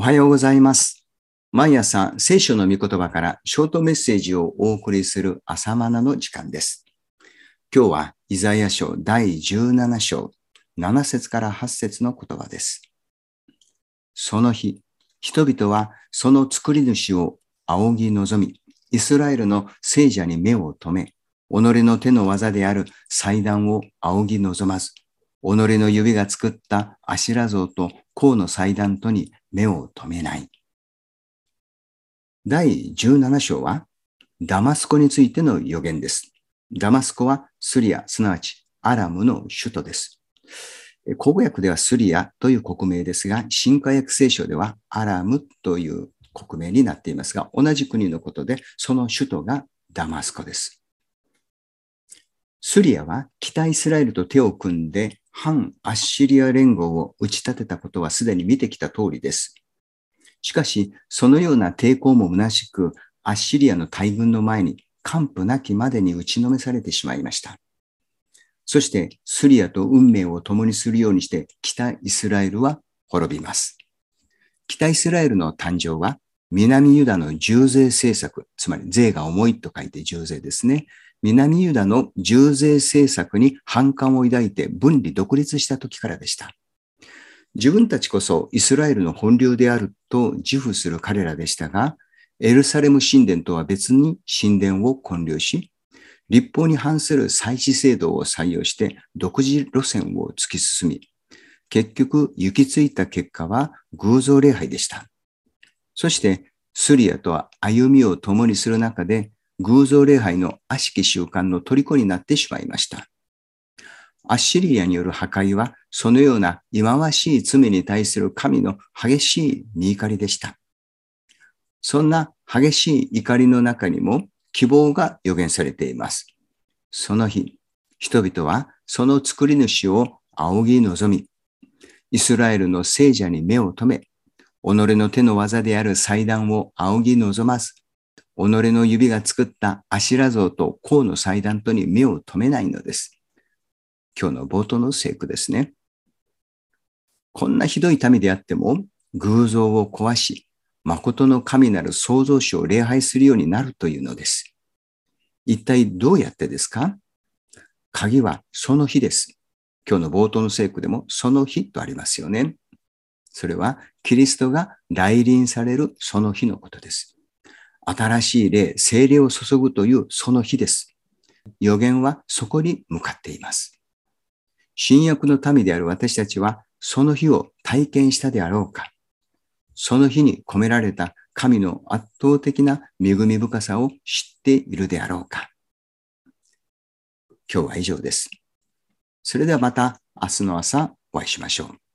おはようございます。毎朝聖書の御言葉からショートメッセージをお送りする朝マナの時間です。今日はイザヤ書第17章7節から8節の言葉です。その日、人々はその作り主を仰ぎ望み、イスラエルの聖者に目を留め、己の手の技である祭壇を仰ぎ望まず、己の指が作ったアシラ像と甲の祭壇とに目を留めない。第17章はダマスコについての予言です。ダマスコはスリア、すなわちアラムの首都です。口語訳ではスリアという国名ですが、新化訳聖書ではアラムという国名になっていますが、同じ国のことで、その首都がダマスコです。スリアは北イスラエルと手を組んで反アッシリア連合を打ち立てたことはすでに見てきた通りです。しかし、そのような抵抗も虚しく、アッシリアの大軍の前に完膚なきまでに打ちのめされてしまいました。そして、スリアと運命を共にするようにして、北イスラエルは滅びます。北イスラエルの誕生は、南ユダの重税政策、つまり税が重いと書いて重税ですね。南ユダの重税政策に反感を抱いて分離独立した時からでした。自分たちこそイスラエルの本流であると自負する彼らでしたが、エルサレム神殿とは別に神殿を建立し、立法に反する祭祀制度を採用して独自路線を突き進み、結局行き着いた結果は偶像礼拝でした。そしてスリアとは歩みを共にする中で偶像礼拝の悪しき習慣の虜になってしまいました。アッシリアによる破壊は、そのような忌まわしい罪に対する神の激しい見怒りでした。そんな激しい怒りの中にも希望が予言されています。その日、人々はその作り主を仰ぎ望み、イスラエルの聖者に目を留め、己の手の技である祭壇を仰ぎ望まず、己の指が作ったアシラ像と甲の祭壇とに目を留めないのです。今日の冒頭の聖句ですね。こんなひどい民であっても、偶像を壊し、誠の神なる創造主を礼拝するようになるというのです。一体どうやってですか？鍵はその日です。今日の冒頭の聖句でもその日とありますよね。それはキリストが来臨されるその日のことです。新しい霊、精霊を注ぐというその日です。予言はそこに向かっています。新約の民である私たちはその日を体験したであろうかその日に込められた神の圧倒的な恵み深さを知っているであろうか今日は以上です。それではまた明日の朝お会いしましょう。